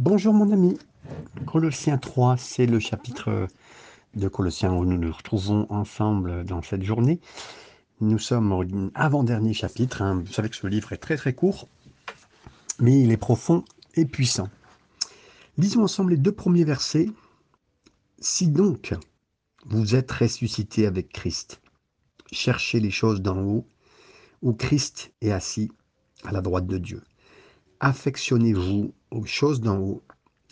Bonjour mon ami. Colossiens 3, c'est le chapitre de Colossiens où nous nous retrouvons ensemble dans cette journée. Nous sommes au avant-dernier chapitre. hein. Vous savez que ce livre est très très court, mais il est profond et puissant. Lisons ensemble les deux premiers versets. Si donc vous êtes ressuscité avec Christ, cherchez les choses d'en haut, où Christ est assis à la droite de Dieu. Affectionnez-vous aux choses d'en haut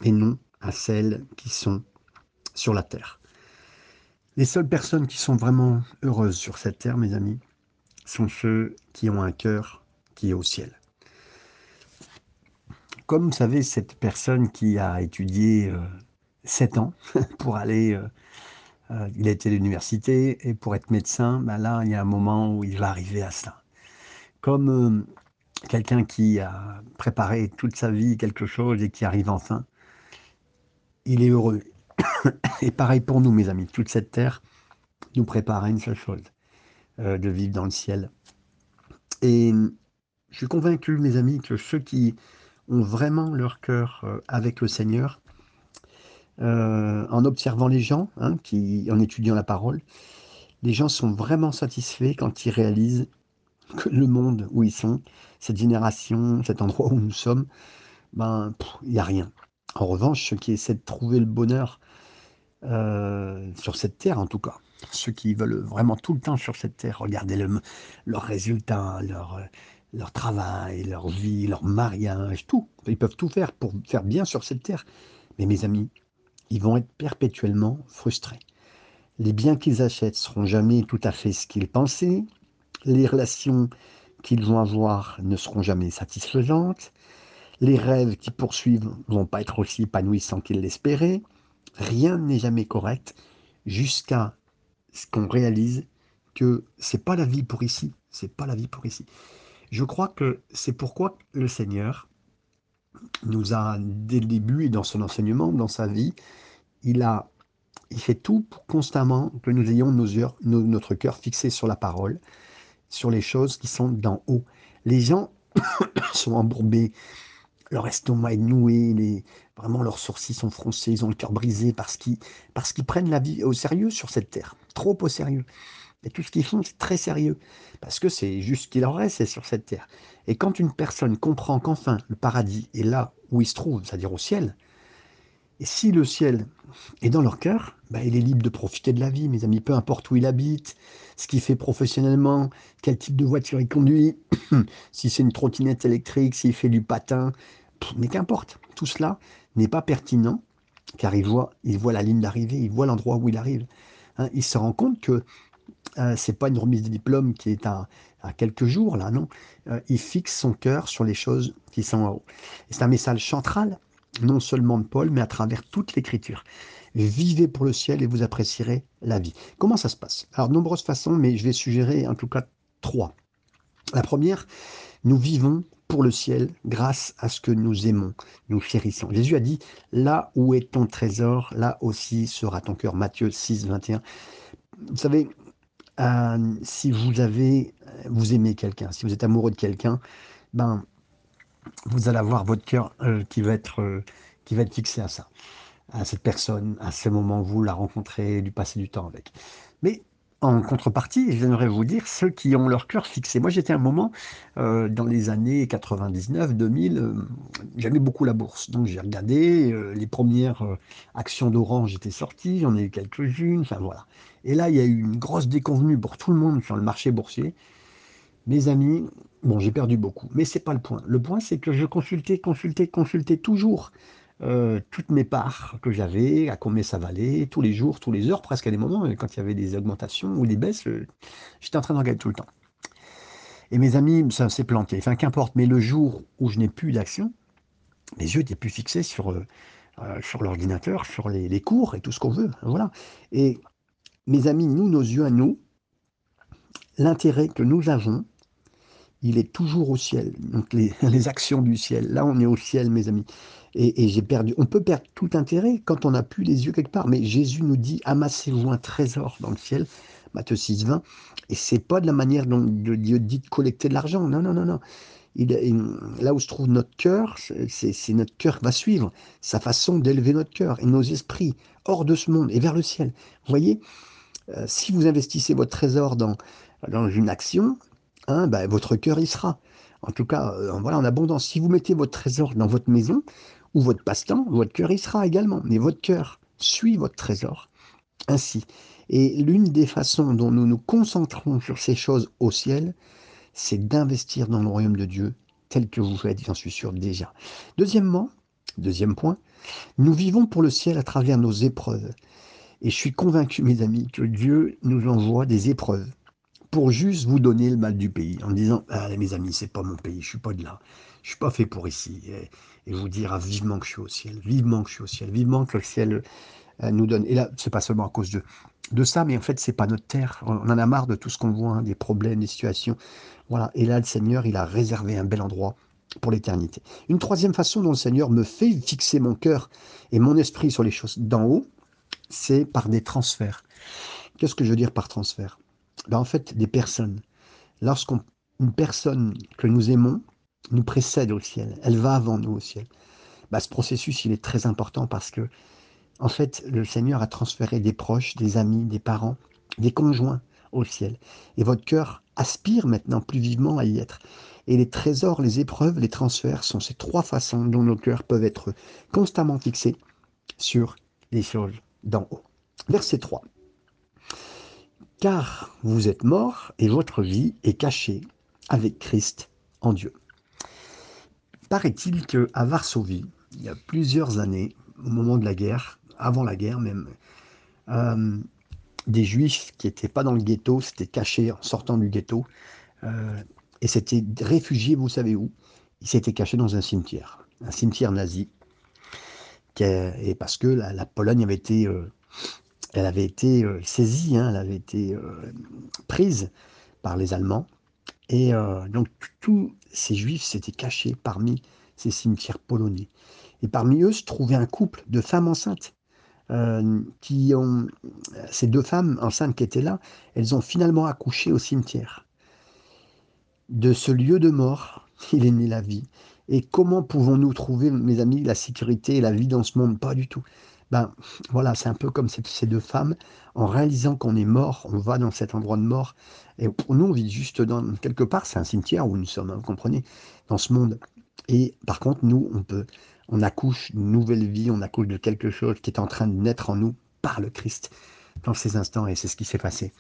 et non à celles qui sont sur la terre. Les seules personnes qui sont vraiment heureuses sur cette terre, mes amis, sont ceux qui ont un cœur qui est au ciel. Comme vous savez, cette personne qui a étudié euh, sept ans pour aller, euh, euh, il a été à l'université et pour être médecin, ben là, il y a un moment où il va arriver à ça. Comme euh, quelqu'un qui a préparé toute sa vie quelque chose et qui arrive enfin, il est heureux. Et pareil pour nous, mes amis, toute cette terre nous prépare à une seule chose, euh, de vivre dans le ciel. Et je suis convaincu, mes amis, que ceux qui ont vraiment leur cœur euh, avec le Seigneur, euh, en observant les gens, hein, qui, en étudiant la parole, les gens sont vraiment satisfaits quand ils réalisent que le monde où ils sont, cette génération, cet endroit où nous sommes, ben, il n'y a rien. En revanche, ceux qui essaient de trouver le bonheur euh, sur cette terre, en tout cas, ceux qui veulent vraiment tout le temps sur cette terre, regarder le- leurs résultats, leur, euh, leur travail, leur vie, leur mariage, tout. Ils peuvent tout faire pour faire bien sur cette terre. Mais mes amis, ils vont être perpétuellement frustrés. Les biens qu'ils achètent seront jamais tout à fait ce qu'ils pensaient. Les relations qu'ils vont avoir ne seront jamais satisfaisantes. Les rêves qu'ils poursuivent vont pas être aussi épanouissants qu'ils l'espéraient. Rien n'est jamais correct jusqu'à ce qu'on réalise que c'est pas la vie pour ici. C'est pas la vie pour ici. Je crois que c'est pourquoi le Seigneur nous a, dès le début et dans son enseignement, dans sa vie, il a, il fait tout pour constamment que nous ayons nos- notre cœur fixé sur la parole, sur les choses qui sont d'en haut. Les gens sont embourbés, leur estomac est noué, les, vraiment leurs sourcils sont froncés, ils ont le cœur brisé parce qu'ils prennent la vie au sérieux sur cette terre, trop au sérieux. Et tout ce qu'ils font, c'est très sérieux, parce que c'est juste ce qu'il leur reste, sur cette terre. Et quand une personne comprend qu'enfin le paradis est là où il se trouve, c'est-à-dire au ciel, et si le ciel est dans leur cœur, bah, il est libre de profiter de la vie, mes amis, peu importe où il habite, ce qu'il fait professionnellement, quel type de voiture il conduit, si c'est une trottinette électrique, s'il fait du patin, mais qu'importe, tout cela n'est pas pertinent, car il voit, il voit la ligne d'arrivée, il voit l'endroit où il arrive. Hein, il se rend compte que euh, c'est pas une remise de diplôme qui est à, à quelques jours, là, non. Euh, il fixe son cœur sur les choses qui sont en haut. C'est un message central, non seulement de Paul, mais à travers toute l'écriture. Vivez pour le ciel et vous apprécierez la vie. Comment ça se passe? Alors, de nombreuses façons, mais je vais suggérer en tout cas trois. La première, nous vivons pour le ciel grâce à ce que nous aimons, nous chérissons. Jésus a dit, là où est ton trésor, là aussi sera ton cœur. Matthieu 6, 21. Vous savez, euh, si vous avez, vous aimez quelqu'un, si vous êtes amoureux de quelqu'un, ben, vous allez avoir votre cœur euh, qui va être, euh, qui va être fixé à ça, à cette personne, à ce moment où vous la rencontrez, du passer du temps avec. Mais en contrepartie, j'aimerais vous dire ceux qui ont leur cœur fixé. Moi, j'étais un moment euh, dans les années 99, 2000, euh, j'aimais beaucoup la bourse. Donc, j'ai regardé les premières actions d'Orange étaient sorties, j'en ai eu quelques-unes, enfin voilà. Et là, il y a eu une grosse déconvenue pour tout le monde sur le marché boursier. Mes amis, bon, j'ai perdu beaucoup, mais c'est pas le point. Le point, c'est que je consultais, consultais, consultais toujours euh, toutes mes parts que j'avais, à combien ça valait, tous les jours, tous les heures, presque à des moments, euh, quand il y avait des augmentations ou des baisses, euh, j'étais en train de regarder tout le temps. Et mes amis, ça s'est planté. Enfin, qu'importe, mais le jour où je n'ai plus d'action, mes yeux étaient plus fixés sur, sur l'ordinateur, sur les, les cours et tout ce qu'on veut. Voilà. Et mes amis, nous, nos yeux à nous, l'intérêt que nous avons, il est toujours au ciel. Donc les, les actions du ciel. Là, on est au ciel, mes amis. Et, j'ai perdu. On peut perdre tout intérêt quand on n'a plus les yeux quelque part. Mais Jésus nous dit amassez-vous un trésor dans le ciel. Matthieu 6, 20. Et c'est pas de la manière dont Dieu dit de collecter de l'argent. Non, non, non, non. là où se trouve notre cœur, c'est notre cœur va suivre sa façon d'élever notre cœur et nos esprits hors de ce monde et vers le ciel. Vous voyez, euh, si vous investissez votre trésor dans, dans une action, hein, ben, votre cœur y sera. En tout cas, euh, voilà, en abondance. Si vous mettez votre trésor dans votre maison ou votre passe-temps, votre cœur y sera également. Mais votre cœur suit votre trésor. Ainsi. Et l'une des façons dont nous nous concentrons sur ces choses au ciel, c'est d'investir dans le royaume de Dieu tel que vous faites, j'en suis sûr déjà. Deuxièmement, deuxième point, nous vivons pour le ciel à travers nos épreuves. Et je suis convaincu, mes amis, que Dieu nous envoie des épreuves pour juste vous donner le mal du pays, en disant ah, mes amis, c'est pas mon pays, je suis pas de là, je suis pas fait pour ici, et, vous dire ah, vivement que je suis au ciel, vivement que je suis au ciel, vivement que le ciel euh, nous donne. Et là, c'est pas seulement à cause de, de ça, mais en fait, c'est pas notre terre. On en a marre de tout ce qu'on voit, hein, des problèmes, des situations. Voilà. Et là, le Seigneur, il a réservé un bel endroit pour l'éternité. Une troisième façon dont le Seigneur me fait fixer mon cœur et mon esprit sur les choses d'en haut, c'est par des transferts. Qu'est-ce que je veux dire par transfert? Ben, En fait, des personnes. Lorsqu'une personne que nous aimons nous précède au ciel, elle va avant nous au ciel. Ben, ce processus, il est très important parce que, en fait, le Seigneur a transféré des proches, des amis, des parents, des conjoints au ciel. Et votre cœur aspire maintenant plus vivement à y être. Et les trésors, les épreuves, les transferts sont ces trois façons dont nos cœurs peuvent être constamment fixés sur les choses d'en haut. Verset 3. Car vous êtes morts et votre vie est cachée avec Christ en Dieu. Paraît-il qu'à Varsovie, il y a plusieurs années, au moment de la guerre, avant la guerre même, euh, des juifs qui n'étaient pas dans le ghetto s'étaient cachés en sortant du ghetto euh, et s'étaient réfugiés, vous savez où Ils s'étaient cachés dans un cimetière, un cimetière nazi et parce que la, Pologne avait été, euh, elle avait été euh, saisie, hein, elle avait été euh, prise par les Allemands. Et donc tous ces Juifs s'étaient cachés parmi ces cimetières polonais. Et parmi eux se trouvait un couple de femmes enceintes. qui ont, ces deux femmes enceintes qui étaient là, elles ont finalement accouché au cimetière. De ce lieu de mort, il est né la vie. Et comment pouvons-nous trouver, mes amis, la sécurité et la vie dans ce monde? Pas du tout. Ben voilà, c'est un peu comme ces deux femmes. En réalisant qu'on est mort, on va dans cet endroit de mort. Et pour nous, on vit juste dans quelque part, c'est un cimetière où nous sommes, hein, vous comprenez, dans ce monde. Et par contre, nous, on peut, on accouche d'une nouvelle vie, on accouche de quelque chose qui est en train de naître en nous par le Christ dans ces instants. Et c'est ce qui s'est passé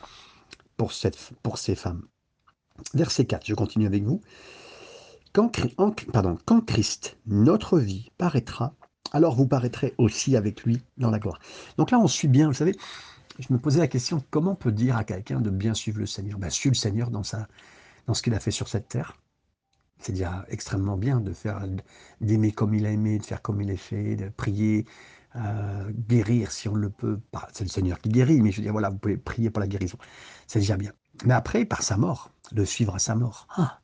pour, cette, pour ces femmes. Verset 4, je continue avec vous. Quand, pardon, quand Christ, notre vie, paraîtra, alors vous paraîtrez aussi avec lui dans la gloire. Donc là, on suit bien, vous savez, je me posais la question, comment on peut dire à quelqu'un de bien suivre le Seigneur? Ben, Suivre le Seigneur dans, sa, dans ce qu'il a fait sur cette terre. C'est déjà extrêmement bien de faire d'aimer comme il a aimé, de faire comme il est fait, de prier, euh, guérir si on le peut. C'est le Seigneur qui guérit, mais je veux dire, voilà, vous pouvez prier pour la guérison. C'est déjà bien. Mais après, par sa mort, de suivre à sa mort. Ah,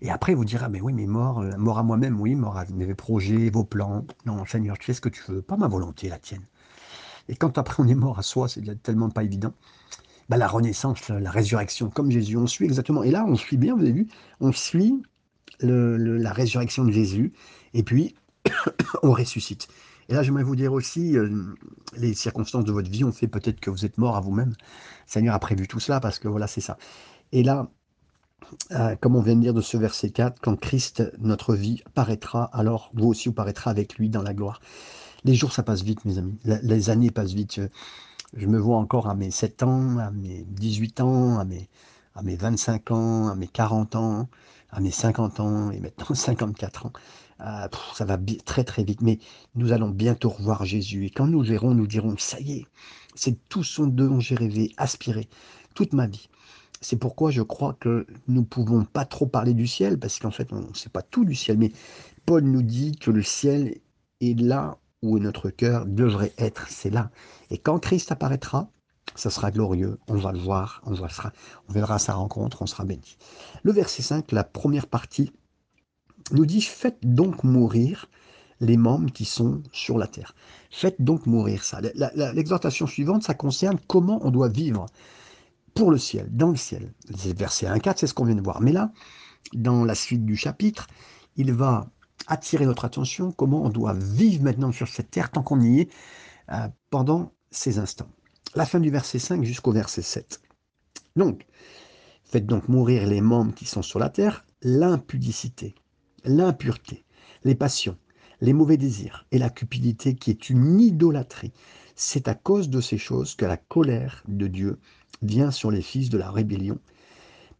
et après, vous direz, mais oui, mais mort, euh, mort à moi-même, oui, mort à mes projets, vos plans. Non, Seigneur, tu fais ce que tu veux, pas ma volonté, la tienne. Et quand après on est mort à soi, c'est tellement pas évident. Bah, la renaissance, la résurrection, comme Jésus, on suit exactement. Et là, on suit bien, vous avez vu, on suit la résurrection de Jésus, et puis on ressuscite. Et là, j'aimerais vous dire aussi, euh, les circonstances de votre vie ont fait peut-être que vous êtes mort à vous-même. Seigneur a prévu tout cela parce que voilà, c'est ça. Et là, euh, comme on vient de dire de ce verset 4, quand Christ, notre vie, paraîtra, alors vous aussi vous paraîtra avec lui dans la gloire. Les jours, ça passe vite, mes amis. Les années passent vite. Je, me vois encore à mes 7 ans, à mes 18 ans, à mes, à mes 25 ans, à mes 40 ans, à mes 50 ans et maintenant 54 ans. Euh, ça va très très vite, mais nous allons bientôt revoir Jésus. Et quand nous verrons, nous dirons, ça y est, c'est tout son dont j'ai rêvé, aspiré, toute ma vie. C'est pourquoi je crois que nous ne pouvons pas trop parler du ciel, parce qu'en fait, on ne sait pas tout du ciel, mais Paul nous dit que le ciel est là où notre cœur devrait être, c'est là. Et quand Christ apparaîtra, ça sera glorieux, on va le voir, on, on verra sa rencontre, on sera béni. Le verset 5, la première partie, nous dit, faites donc mourir les membres qui sont sur la terre. Faites donc mourir ça. L'exhortation suivante, ça concerne comment on doit vivre pour le ciel, dans le ciel. Verset 1, 4, c'est ce qu'on vient de voir. Mais là, dans la suite du chapitre, il va attirer notre attention comment on doit vivre maintenant sur cette terre tant qu'on y est euh, pendant ces instants. La fin du verset 5 jusqu'au verset 7. Donc, faites donc mourir les membres qui sont sur la terre, l'impudicité, l'impureté, les passions, les mauvais désirs et la cupidité qui est une idolâtrie. C'est à cause de ces choses que la colère de Dieu vient sur les fils de la rébellion,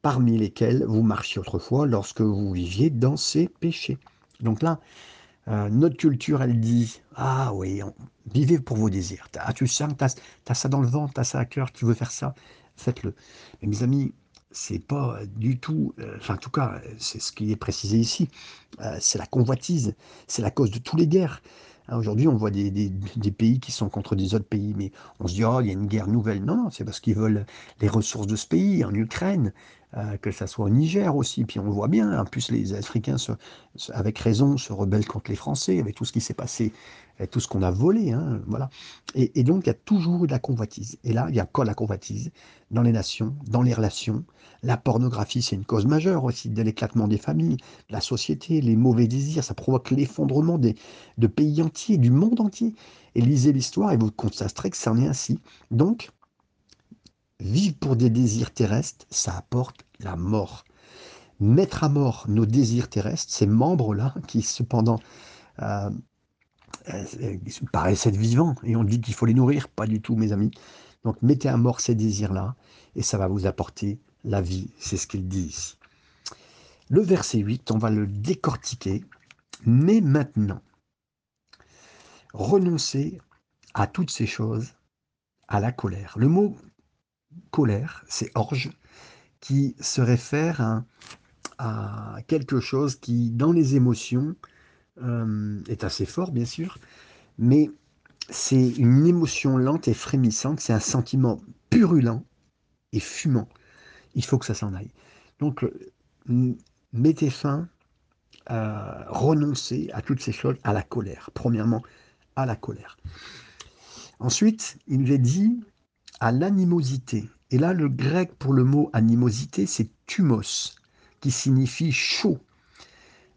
parmi lesquels vous marchiez autrefois lorsque vous viviez dans ces péchés. Donc là, euh, notre culture, elle dit Ah oui, vivez pour vos désirs. Ah, tu sens que tu as, ça dans le ventre, tu as ça à cœur, tu veux faire ça, faites-le. Mais mes amis, c'est pas du tout, euh, enfin en tout cas, c'est ce qui est précisé ici, euh, c'est la convoitise, c'est la cause de toutes les guerres. Hein, aujourd'hui, on voit des, pays qui sont contre des autres pays, mais on se dit, oh, il y a une guerre nouvelle. Non, non, c'est parce qu'ils veulent les ressources de ce pays, en Ukraine, euh, que ça soit au Niger aussi. Puis on voit bien, en plus, les Africains, avec raison, se rebellent contre les Français, avec tout ce qui s'est passé, tout ce qu'on a volé. Hein, voilà. Et, donc, il y a toujours eu de la convoitise. Et là, il y a encore la convoitise dans les nations, dans les relations. La pornographie, c'est une cause majeure aussi de l'éclatement des familles, la société, les mauvais désirs. Ça provoque l'effondrement de pays entiers, du monde entier. Et lisez l'histoire et vous constaterez que ça en est ainsi. Donc, Vivre pour des désirs terrestres, ça apporte la mort. Mettre à mort nos désirs terrestres, ces membres-là, qui cependant euh, euh, paraissent vivants, et on dit qu'il faut les nourrir, pas du tout, mes amis. Donc mettez à mort ces désirs-là, et ça va vous apporter la vie. C'est ce qu'il dit ici. Le verset 8, on va le décortiquer. Mais maintenant, renoncez à toutes ces choses, à la colère. Le mot colère, c'est orge, qui se réfère à, quelque chose qui, dans les émotions, euh, est assez fort, bien sûr, mais c'est une émotion lente et frémissante, c'est un sentiment purulent et fumant. Il faut que ça s'en aille. Donc, euh, mettez fin, à renoncer à toutes ces choses, à la colère. Premièrement, à la colère. Ensuite, il est dit à l'animosité. Et là, le grec pour le mot animosité, c'est thumos, qui signifie chaud.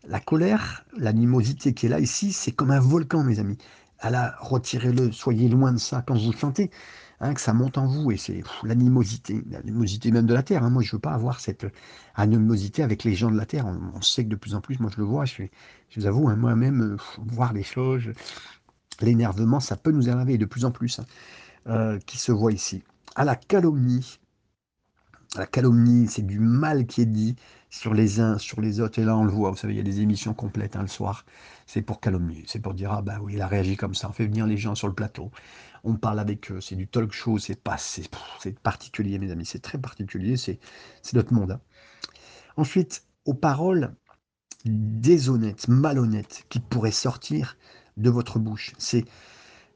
La colère, l'animosité qui est là ici, c'est comme un volcan, mes amis. là, retirez-le, soyez loin de ça quand vous chantez, hein, que ça monte en vous, et c'est l'animosité, l'animosité même de la terre. Hein. Moi, je ne veux pas avoir cette animosité avec les gens de la terre. On, sait que de plus en plus, moi, je le vois, je, vous avoue, hein, moi-même, voir les choses, l'énervement, ça peut nous énerver de plus en plus. Euh, qui se voit ici. À la calomnie. La calomnie, c'est du mal qui est dit sur les uns, sur les autres. Et là, on le voit, vous savez, il y a des émissions complètes hein, le soir. C'est pour calomnier. C'est pour dire, ah ben oui, il a réagi comme ça. On fait venir les gens sur le plateau. On parle avec eux. C'est du talk show. C'est pas, c'est particulier, mes amis. C'est très particulier. C'est notre monde. Hein. Ensuite, aux paroles déshonnêtes, malhonnêtes qui pourraient sortir de votre bouche. C'est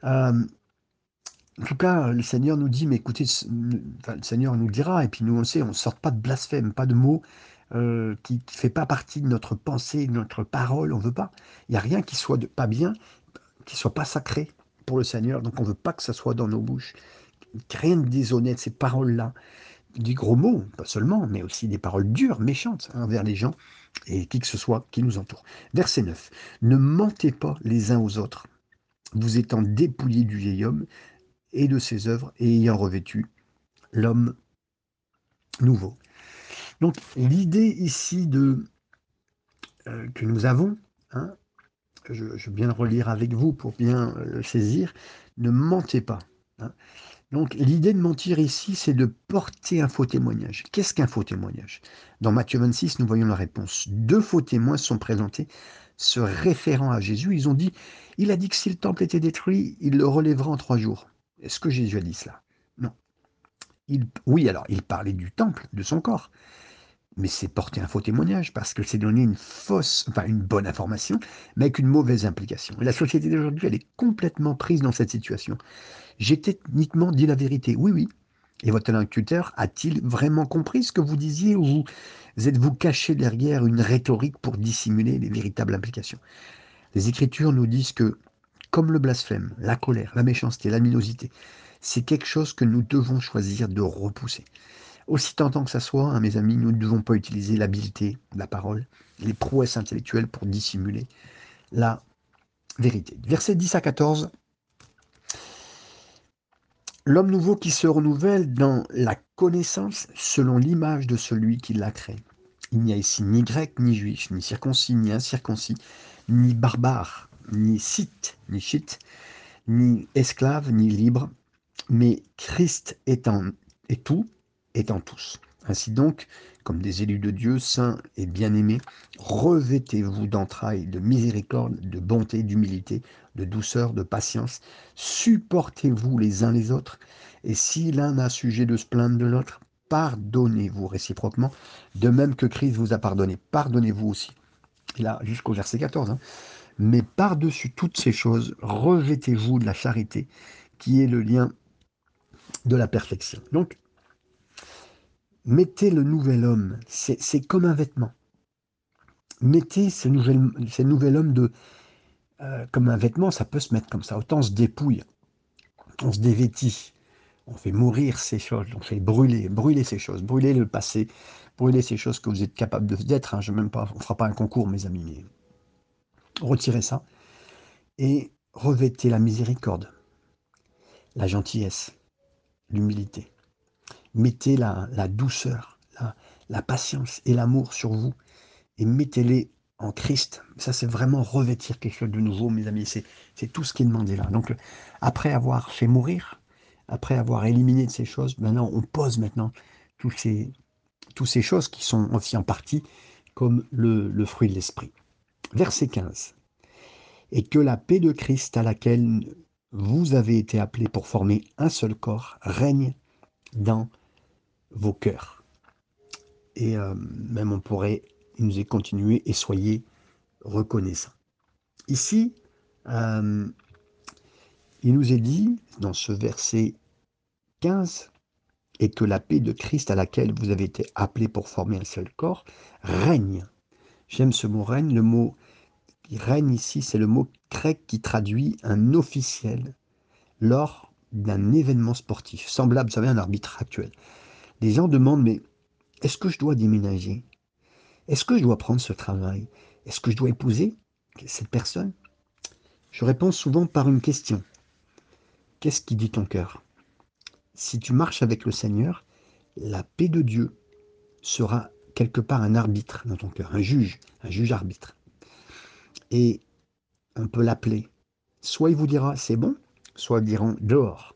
euh, en tout cas, le Seigneur nous dit, mais écoutez, le Seigneur nous dira, et puis nous on sait, on ne sort pas de blasphème, pas de mots euh, qui ne fait pas partie de notre pensée, de notre parole, on ne veut pas. Il n'y a rien qui soit pas bien, qui soit pas sacré pour le Seigneur, donc on ne veut pas que ça soit dans nos bouches. Rien de déshonnête, ces paroles-là, des gros mots, pas seulement, mais aussi des paroles dures, méchantes envers les gens et qui que ce soit qui nous entoure. Verset 9. Ne mentez pas les uns aux autres, vous étant dépouillés du vieil homme et de ses œuvres et ayant revêtu l'homme nouveau. Donc l'idée ici de, euh, que nous avons, hein, je, je, vais bien le relire avec vous pour bien le saisir, ne mentez pas. Hein. Donc l'idée de mentir ici, c'est de porter un faux témoignage. Qu'est-ce qu'un faux témoignage? Dans Matthieu 26, nous voyons la réponse. Deux faux témoins sont présentés se référant à Jésus. Ils ont dit, il a dit que si le temple était détruit, il le relèvera en trois jours. Est-ce que Jésus a dit cela? Non. Il, oui, alors, il parlait du temple, de son corps. Mais c'est porter un faux témoignage parce que c'est donner une fausse, enfin une bonne information, mais avec une mauvaise implication. la société d'aujourd'hui, elle est complètement prise dans cette situation. J'ai techniquement dit la vérité. Oui, oui. Et votre interlocuteur a-t-il vraiment compris ce que vous disiez ou vous êtes-vous caché derrière une rhétorique pour dissimuler les véritables implications? Les Écritures nous disent que comme le blasphème, la colère, la méchanceté, la minosité. C'est quelque chose que nous devons choisir de repousser. Aussi tentant que ça soit, hein, mes amis, nous ne devons pas utiliser l'habileté la parole, les prouesses intellectuelles pour dissimuler la vérité. Versets 10 à 14. L'homme nouveau qui se renouvelle dans la connaissance selon l'image de celui qui l'a créé. Il n'y a ici ni grec, ni juif, ni circoncis, ni incirconcis, ni barbare, ni scythe, ni chite, ni esclave, ni libre, mais Christ étant et tout, étant tous. Ainsi donc, comme des élus de Dieu, saints et bien-aimés, revêtez-vous d'entrailles, de miséricorde, de bonté, d'humilité, de douceur, de patience. Supportez-vous les uns les autres. Et si l'un a sujet de se plaindre de l'autre, pardonnez-vous réciproquement, de même que Christ vous a pardonné. Pardonnez-vous aussi. Et là, jusqu'au verset 14. Hein. Mais par-dessus toutes ces choses, revêtez-vous de la charité, qui est le lien de la perfection. Donc, mettez le nouvel homme, c'est comme un vêtement. Mettez ce nouvel, homme euh, comme un vêtement, ça peut se mettre comme ça. Autant on se dépouille, on se dévêtit, on fait mourir ces choses, on fait brûler, brûler ces choses, brûler le passé, brûler ces choses que vous êtes capable d'être. Hein. On fera pas un concours, mes amis, retirez ça et revêtez la miséricorde, la gentillesse, l'humilité. Mettez la, douceur, la, patience et l'amour sur vous et mettez-les en Christ. Ça, c'est vraiment revêtir quelque chose de nouveau, mes amis. C'est tout ce qui est demandé là. Donc, après avoir fait mourir, après avoir éliminé de ces choses, maintenant, on pose maintenant toutes ces, choses qui sont aussi en partie comme le fruit de l'esprit. Verset 15. Et que la paix de Christ à laquelle vous avez été appelés pour former un seul corps règne dans vos cœurs. Et euh, même on pourrait nous y continuer et soyez reconnaissants. Ici, euh, il nous est dit dans ce verset 15, et que la paix de Christ à laquelle vous avez été appelés pour former un seul corps règne. J'aime ce mot règne. Le mot qui règne ici, c'est le mot grec qui traduit un officiel lors d'un événement sportif, semblable, vous savez, à un arbitre actuel. Les gens demandent, mais est-ce que je dois déménager? Est-ce que je dois prendre ce travail? Est-ce que je dois épouser cette personne? Je réponds souvent par une question. Qu'est-ce qui dit ton cœur? Si tu marches avec le Seigneur, la paix de Dieu sera quelque part un arbitre dans ton cœur, un juge, un juge arbitre. Et on peut l'appeler. Soit il vous dira c'est bon, soit ils diront dehors.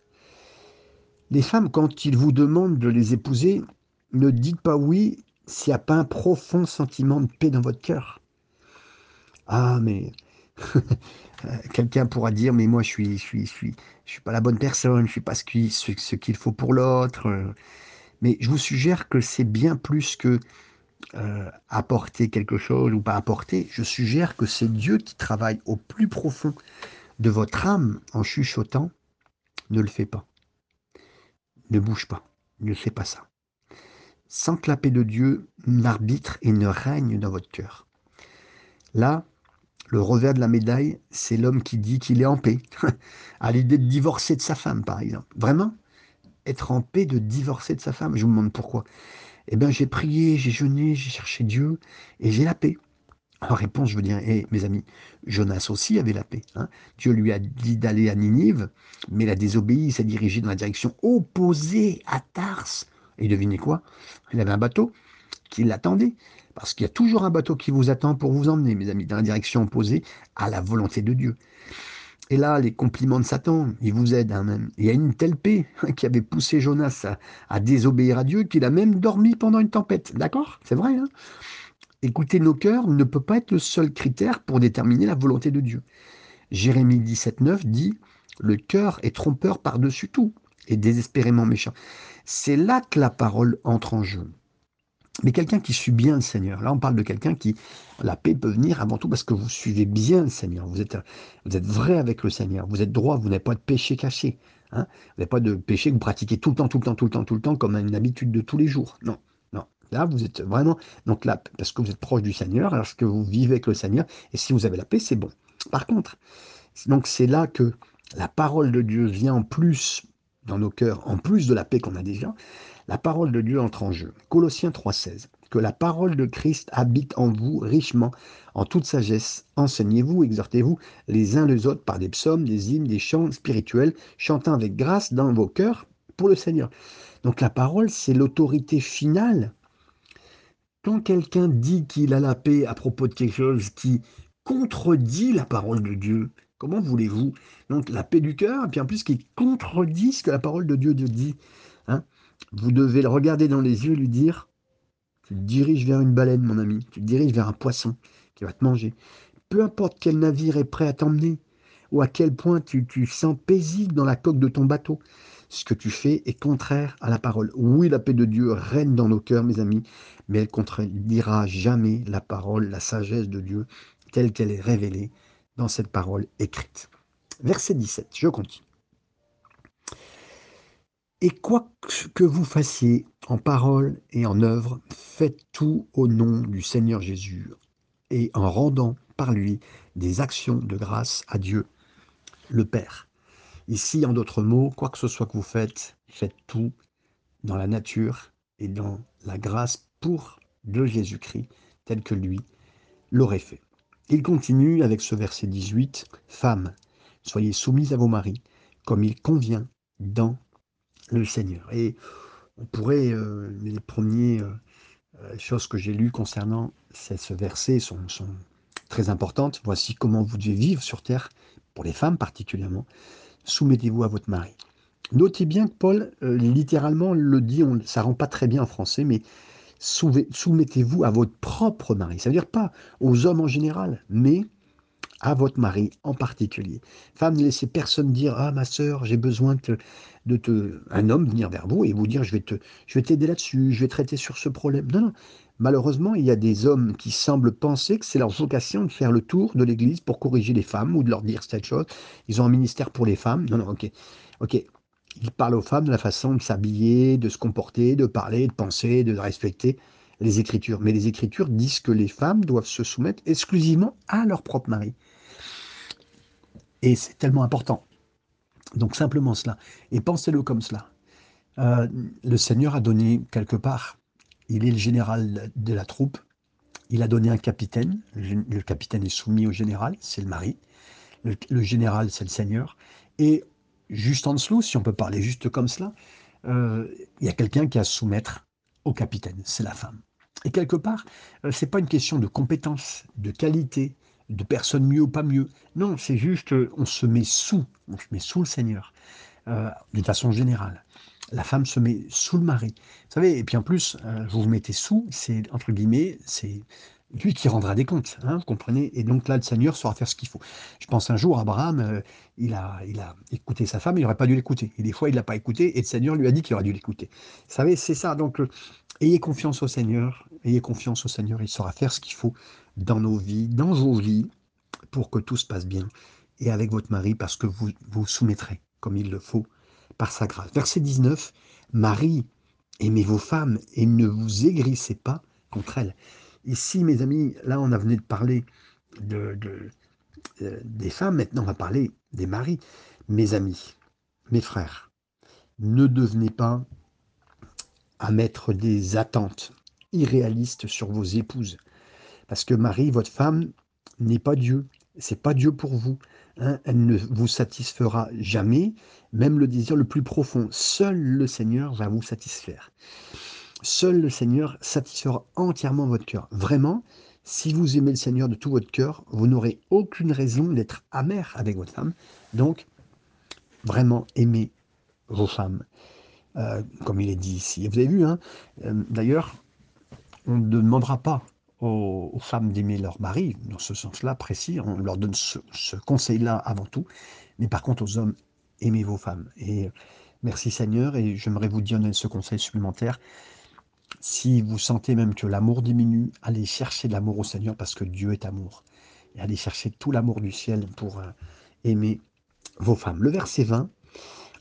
Les femmes, quand ils vous demandent de les épouser, ne dites pas oui s'il n'y a pas un profond sentiment de paix dans votre cœur. Ah, mais quelqu'un pourra dire, mais moi je suis, je suis, je suis, je suis pas la bonne personne, je suis pas ce qu'il ce, qu'il faut pour l'autre. Mais je vous suggère que c'est bien plus que euh, apporter quelque chose ou pas apporter. Je suggère que c'est Dieu qui travaille au plus profond de votre âme en chuchotant. Ne le fais pas. Ne bouge pas. Ne fais pas ça. Sans que la paix de Dieu n'arbitre et ne règne dans votre cœur. Là, le revers de la médaille, c'est l'homme qui dit qu'il est en paix, à l'idée de divorcer de sa femme, par exemple. Vraiment Être en paix de divorcer de sa femme Je vous demande pourquoi. Eh bien, j'ai prié, j'ai jeûné, j'ai cherché Dieu, et j'ai la paix. En réponse, je veux dire, mes amis, Jonas aussi avait la paix. Hein. Dieu lui a dit d'aller à Ninive, mais il a désobéi, il s'est dirigé dans la direction opposée à Tars. Et devinez quoi? Il avait un bateau qui l'attendait. Parce qu'il y a toujours un bateau qui vous attend pour vous emmener, mes amis, dans la direction opposée à la volonté de Dieu. Et là, les compliments de Satan, ils vous aident. Hein, même. Il y a une telle paix qui avait poussé Jonas à, désobéir à Dieu qu'il a même dormi pendant une tempête. D'accord? C'est vrai. Hein? Écouter nos cœurs ne peut pas être le seul critère pour déterminer la volonté de Dieu. Jérémie 17,9 dit Le cœur est trompeur par-dessus tout et désespérément méchant. C'est là que la parole entre en jeu. Mais quelqu'un qui suit bien le Seigneur, là on parle de quelqu'un qui, la paix peut venir avant tout parce que vous suivez bien le Seigneur, vous êtes, vous êtes vrai avec le Seigneur, vous êtes droit, vous n'avez pas de péché caché, hein. Vous n'avez pas de péché que vous pratiquez tout le temps, tout le temps, tout le temps, tout le temps comme une habitude de tous les jours. Non, Là, vous êtes vraiment, donc là, parce que vous êtes proche du Seigneur, alors que vous vivez avec le Seigneur, et si vous avez la paix, c'est bon. Par contre, donc c'est là que la parole de Dieu vient en plus dans nos cœurs, en plus de la paix qu'on a déjà, la parole de Dieu entre en jeu. Colossiens 3,16. Que la parole de Christ habite en vous richement, en toute sagesse. Enseignez-vous, exhortez-vous les uns les autres par des psaumes, des hymnes, des chants spirituels, chantant avec grâce dans vos cœurs pour le Seigneur. Donc la parole, c'est l'autorité finale. Quand quelqu'un dit qu'il a la paix à propos de quelque chose qui contredit la parole de Dieu, comment voulez-vous? Donc la paix du cœur, et puis en plus qui contredit ce que la parole de Dieu dit. Vous devez le regarder dans les yeux et lui dire, tu te diriges vers une baleine, mon ami, tu te diriges vers un poisson qui va te manger. Peu importe quel navire est prêt à t'emmener, ou à quel point tu, tu sens paisible dans la coque de ton bateau, ce que tu fais est contraire à la parole. Oui, la paix de Dieu règne dans nos cœurs, mes amis, mais elle contredira jamais la parole, la sagesse de Dieu, telle qu'elle est révélée dans cette parole écrite. Verset 17, je continue. Et quoi que vous fassiez en parole et en œuvre, faites tout au nom du Seigneur Jésus et en rendant par lui des actions de grâce à Dieu, le Père. Ici, en d'autres mots, quoi que ce soit que vous faites, faites tout dans la nature et dans la grâce pour de Jésus-Christ, tel que lui l'aurait fait. Il continue avec ce verset 18, Femmes, soyez soumises à vos maris, comme il convient dans le Seigneur. Et on pourrait, euh, les premières euh, euh, choses que j'ai lues concernant ce verset sont, très importantes. Voici comment vous devez vivre sur terre, pour les femmes particulièrement. Soumettez-vous à votre mari. Notez bien que Paul, littéralement, le dit, on, ça rend pas très bien en français, mais soumettez-vous à votre propre mari. Ça veut dire pas aux hommes en général, mais à votre mari en particulier. Femme, ne laissez personne dire Ah, ma soeur, j'ai besoin de te, Un homme venir vers vous et vous dire Je vais te, je t'aider là-dessus, je vais traiter sur ce problème. Non, non. Malheureusement, il y a des hommes qui semblent penser que c'est leur vocation de faire le tour de l'Église pour corriger les femmes ou de leur dire cette chose. Ils ont un ministère pour les femmes. Non, non, ok. Ok. Ils parlent aux femmes de la façon de s'habiller, de se comporter, de parler, de penser, de respecter les Écritures. Mais les Écritures disent que les femmes doivent se soumettre exclusivement à leur propre mari. Et c'est tellement important. Donc simplement cela. Et pensez-le comme cela. Euh, le Seigneur a donné quelque part, il est le général de la troupe, il a donné un capitaine, le capitaine est soumis au général, c'est le mari, le, général c'est le Seigneur, et juste en dessous, si on peut parler juste comme cela, euh, il y a quelqu'un qui a à soumettre au capitaine, c'est la femme. Et quelque part, euh, c'est pas une question de compétence, de qualité, de personne mieux ou pas mieux. Non, c'est juste, euh, on se met sous, on se met sous le Seigneur, euh, d'une façon générale. La femme se met sous le mari. Vous savez, et puis en plus, vous vous mettez sous, c'est entre guillemets, c'est lui qui rendra des comptes, hein, vous comprenez? Et donc là, le Seigneur saura faire ce qu'il faut. Je pense un jour, Abraham, il, a, il a écouté sa femme, il n'aurait pas dû l'écouter. Et des fois, il ne l'a pas écouté, et le Seigneur lui a dit qu'il aurait dû l'écouter. Vous savez, c'est ça. Donc, ayez confiance au Seigneur, ayez confiance au Seigneur, il saura faire ce qu'il faut dans nos vies, dans vos vies, pour que tout se passe bien, et avec votre mari, parce que vous vous soumettrez comme il le faut par sa grâce. Verset 19, Marie, aimez vos femmes et ne vous aigrissez pas contre elles. Ici, mes amis, là, on a venu de parler de, euh, des femmes, maintenant on va parler des maris. Mes amis, mes frères, ne devenez pas à mettre des attentes irréalistes sur vos épouses. Parce que Marie, votre femme, n'est pas Dieu. C'est pas Dieu pour vous. Hein. Elle ne vous satisfera jamais, même le désir le plus profond. Seul le Seigneur va vous satisfaire. Seul le Seigneur satisfera entièrement votre cœur. Vraiment, si vous aimez le Seigneur de tout votre cœur, vous n'aurez aucune raison d'être amer avec votre femme. Donc, vraiment, aimez vos femmes, euh, comme il est dit ici. Et vous avez vu, hein, euh, d'ailleurs, on ne demandera pas aux, femmes d'aimer leur mari, dans ce sens-là précis, on leur donne ce, conseil-là avant tout, mais par contre aux hommes, aimez vos femmes. Et merci Seigneur, et j'aimerais vous donner ce conseil supplémentaire. Si vous sentez même que l'amour diminue, allez chercher l'amour au Seigneur parce que Dieu est amour. Et allez chercher tout l'amour du ciel pour euh, aimer vos femmes. Le verset 20,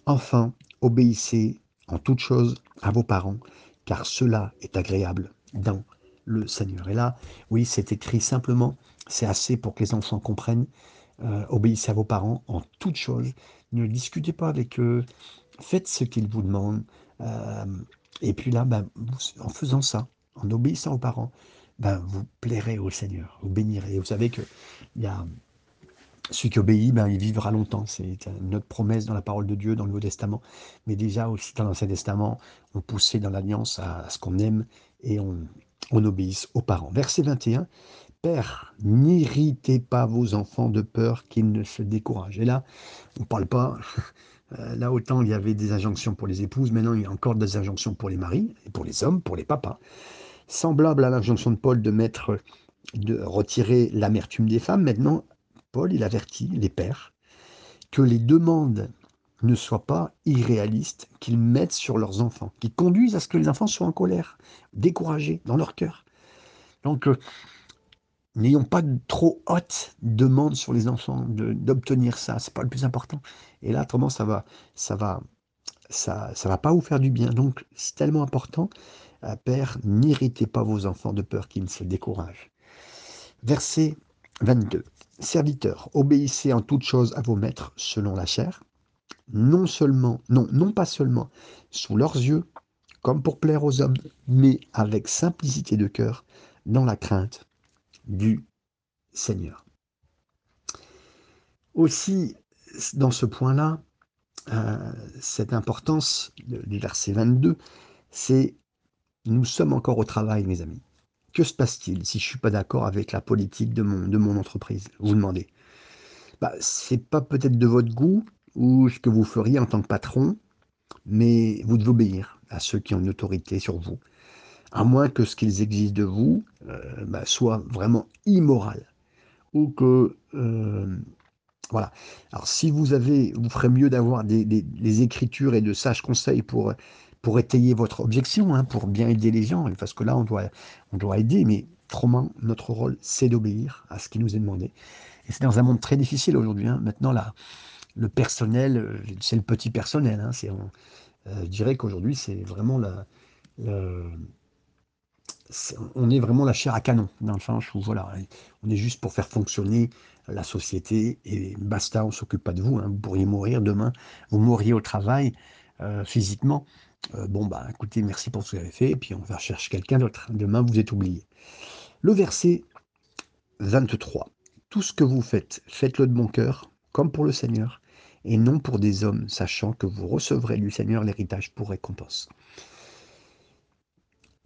enfin, obéissez en toutes choses à vos parents, car cela est agréable dans le Seigneur. Et là, oui, c'est écrit simplement, c'est assez pour que les enfants comprennent. Euh, obéissez à vos parents en toutes choses. Ne discutez pas avec eux. Faites ce qu'ils vous demandent. Et puis là, ben, en faisant ça, en obéissant aux parents, ben, vous plairez au Seigneur, vous bénirez. Vous savez que celui qui obéit, ben, il vivra longtemps. C'est notre promesse dans la parole de Dieu, dans le Nouveau Testament. Mais déjà aussi dans l'Ancien Testament, on poussait dans l'alliance à, ce qu'on aime et on, on obéisse aux parents. Verset 21, Père, n'irritez pas vos enfants de peur qu'ils ne se découragent. Et là, on ne parle pas, euh, là autant il y avait des injonctions pour les épouses, maintenant il y a encore des injonctions pour les maris, pour les hommes, pour les papas. Semblable à l'injonction de Paul de mettre, de retirer l'amertume des femmes, maintenant Paul, il avertit les pères que les demandes ne soient pas irréalistes, qu'ils mettent sur leurs enfants, qui conduisent à ce que les enfants soient en colère, découragés dans leur cœur. Donc, euh, n'ayons pas de trop haute demande sur les enfants d'obtenir ça, c'est pas le plus important. Et là, autrement, ça va, ça va, ça, va pas vous faire du bien. Donc, c'est tellement important. Euh, Père, n'irritez pas vos enfants de peur qu'ils ne se découragent. Verset 22. Serviteurs, obéissez en toutes choses à vos maîtres selon la chair, non seulement, non, non pas seulement sous leurs yeux, comme pour plaire aux hommes, mais avec simplicité de cœur, dans la crainte du Seigneur. Aussi, dans ce point-là, euh, cette importance du verset 22, c'est nous sommes encore au travail, mes amis. Que se passe-t-il si je ne suis pas d'accord avec la politique de mon, de mon entreprise? Vous demandez. Bah, ce n'est pas peut-être de votre goût ou ce que vous feriez en tant que patron, mais vous devez obéir à ceux qui ont une autorité sur vous, à moins que ce qu'ils exigent de vous euh, bah, soit vraiment immoral ou que euh, voilà. Alors si vous avez, vous ferez mieux d'avoir des, des, écritures et de sages conseils pour pour étayer votre objection, hein, pour bien aider les gens, parce que là, on doit, on doit aider, mais autrement, notre rôle, c'est d'obéir à ce qui nous est demandé. Et c'est dans un monde très difficile aujourd'hui. Hein. Maintenant, là, le personnel, euh, c'est le petit personnel. Hein. c'est, euh, je dirais qu'aujourd'hui, c'est vraiment la, on est vraiment la chair à canon, dans le sens où voilà, on est juste pour faire fonctionner la société et basta, on s'occupe pas de vous. Vous pourriez mourir demain, vous mourriez au travail euh, physiquement. Euh, bon, bah écoutez, merci pour ce que vous avez fait, et puis on va chercher quelqu'un d'autre. Demain, vous êtes oublié. Le verset 23. Tout ce que vous faites, faites-le de bon cœur, comme pour le Seigneur, et non pour des hommes, sachant que vous recevrez du Seigneur l'héritage pour récompense.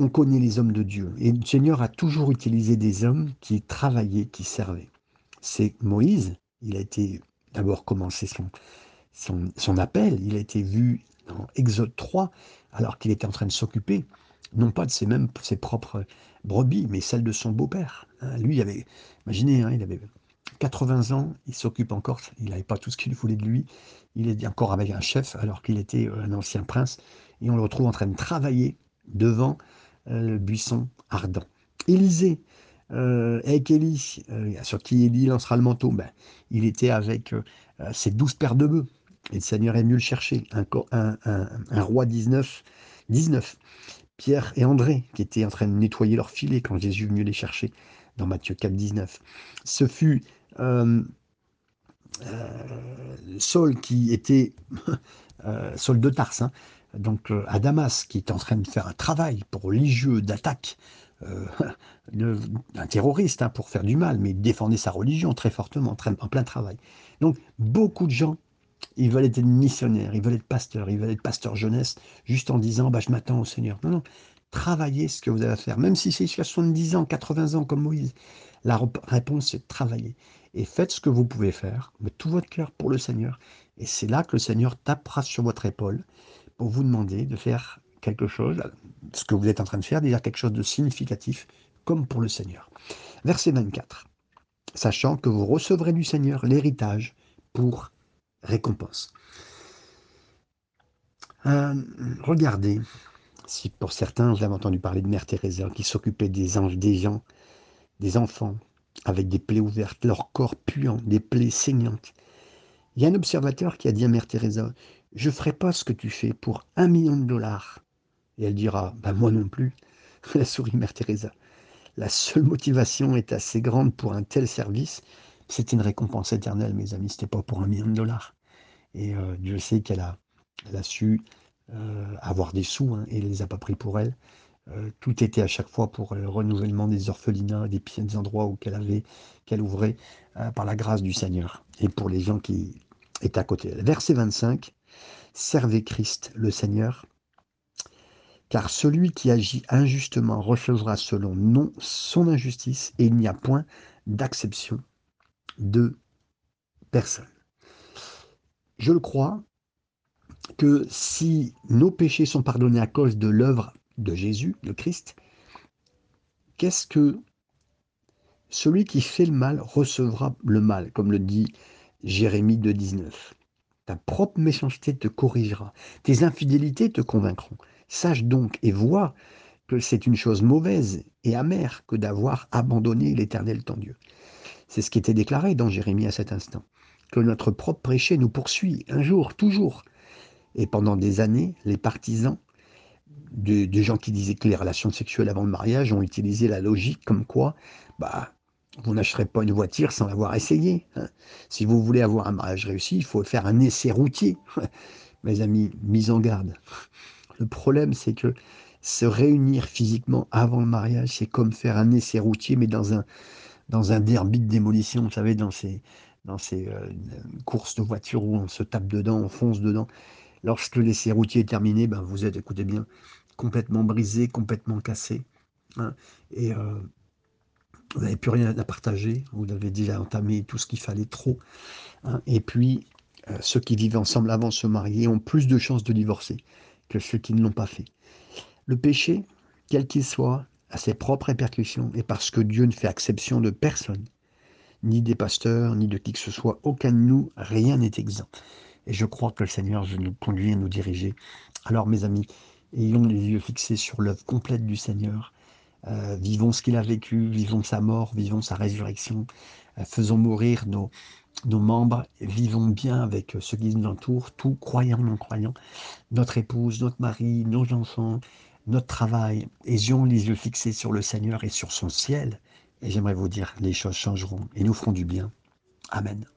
On connaît les hommes de Dieu, et le Seigneur a toujours utilisé des hommes qui travaillaient, qui servaient. C'est Moïse, il a été d'abord commencé son, son, appel, il a été vu dans Exode 3, alors qu'il était en train de s'occuper, non pas de ses, mêmes, ses propres brebis, mais celles de son beau-père. Hein, lui, il avait, imaginez, hein, il avait 80 ans, il s'occupe encore, il n'avait pas tout ce qu'il voulait de lui, il est encore avec un chef alors qu'il était un ancien prince, et on le retrouve en train de travailler devant le buisson ardent. Élisée, euh, avec Élie, sur qui Élie lancera le manteau, ben, il était avec ses douze paires de bœufs, et le Seigneur est venu le chercher. Un, roi 19, 19. Pierre et André, qui étaient en train de nettoyer leur filet quand Jésus est venu les chercher, dans Matthieu 4, 19. Ce fut euh, euh, Saul qui était, euh, Saul de Tarse, hein, donc à Damas, qui était en train de faire un travail pour religieux d'attaque d'un terroriste hein, pour faire du mal, mais défendait sa religion très fortement, en plein travail. Donc beaucoup de gens ils veulent être missionnaires, ils veulent être pasteurs, ils veulent être pasteurs jeunesse, juste en disant bah, je m'attends au Seigneur. Non, non, travaillez ce que vous avez à faire, même si c'est jusqu'à 70 ans, 80 ans comme Moïse. La réponse, c'est travailler. Et faites ce que vous pouvez faire, mais tout votre cœur pour le Seigneur. Et c'est là que le Seigneur tapera sur votre épaule vous demander de faire quelque chose, ce que vous êtes en train de faire, déjà quelque chose de significatif, comme pour le Seigneur. Verset 24. Sachant que vous recevrez du Seigneur l'héritage pour récompense. Euh, regardez, si pour certains, vous avez entendu parler de Mère Teresa qui s'occupait des anges, des gens, des enfants, avec des plaies ouvertes, leur corps puant, des plaies saignantes. Il y a un observateur qui a dit à Mère Teresa, je ne ferai pas ce que tu fais pour un million de dollars. Et elle dira, ben moi non plus. La souris Mère Teresa. La seule motivation est assez grande pour un tel service c'est une récompense éternelle, mes amis. C'était pas pour un million de dollars. Et euh, Dieu sait qu'elle a, a su euh, avoir des sous, hein, et elle les a pas pris pour elle. Euh, tout était à chaque fois pour le renouvellement des orphelinats, des, des endroits où qu'elle avait, qu'elle ouvrait par la grâce du Seigneur et pour les gens qui étaient à côté. Verset 25, servez Christ le Seigneur, car celui qui agit injustement recevra selon non son injustice, et il n'y a point d'acception de personne. Je le crois que si nos péchés sont pardonnés à cause de l'œuvre de Jésus, de Christ, qu'est-ce que celui qui fait le mal recevra le mal, comme le dit Jérémie 2.19. Ta propre méchanceté te corrigera, tes infidélités te convaincront. Sache donc et vois que c'est une chose mauvaise et amère que d'avoir abandonné l'Éternel ton Dieu. C'est ce qui était déclaré dans Jérémie à cet instant, que notre propre péché nous poursuit un jour, toujours. Et pendant des années, les partisans de, gens qui disaient que les relations sexuelles avant le mariage ont utilisé la logique comme quoi, bah, vous n'achèterez pas une voiture sans l'avoir essayé. Hein. Si vous voulez avoir un mariage réussi, il faut faire un essai routier. Mes amis, mise en garde. Le problème, c'est que se réunir physiquement avant le mariage, c'est comme faire un essai routier, mais dans un, dans un derby de démolition, vous savez, dans ces, dans ces euh, courses de voitures où on se tape dedans, on fonce dedans. Lorsque l'essai routier est terminé, ben vous êtes, écoutez bien, complètement brisé, complètement cassé. Hein, et euh, vous n'avez plus rien à partager, vous avez déjà entamé tout ce qu'il fallait trop. Hein, et puis, euh, ceux qui vivent ensemble avant de se marier ont plus de chances de divorcer que ceux qui ne l'ont pas fait. Le péché, quel qu'il soit, a ses propres répercussions, et parce que Dieu ne fait exception de personne, ni des pasteurs, ni de qui que ce soit, aucun de nous, rien n'est exempt. Et je crois que le Seigneur veut nous conduire, nous diriger. Alors, mes amis, ayons les yeux fixés sur l'œuvre complète du Seigneur. Euh, vivons ce qu'il a vécu, vivons sa mort, vivons sa résurrection. Euh, faisons mourir nos, membres, vivons bien avec ceux qui nous entourent, tout croyants, non croyants, notre épouse, notre mari, nos enfants, notre travail. Ayons les yeux fixés sur le Seigneur et sur son ciel. Et j'aimerais vous dire, les choses changeront et nous ferons du bien. Amen.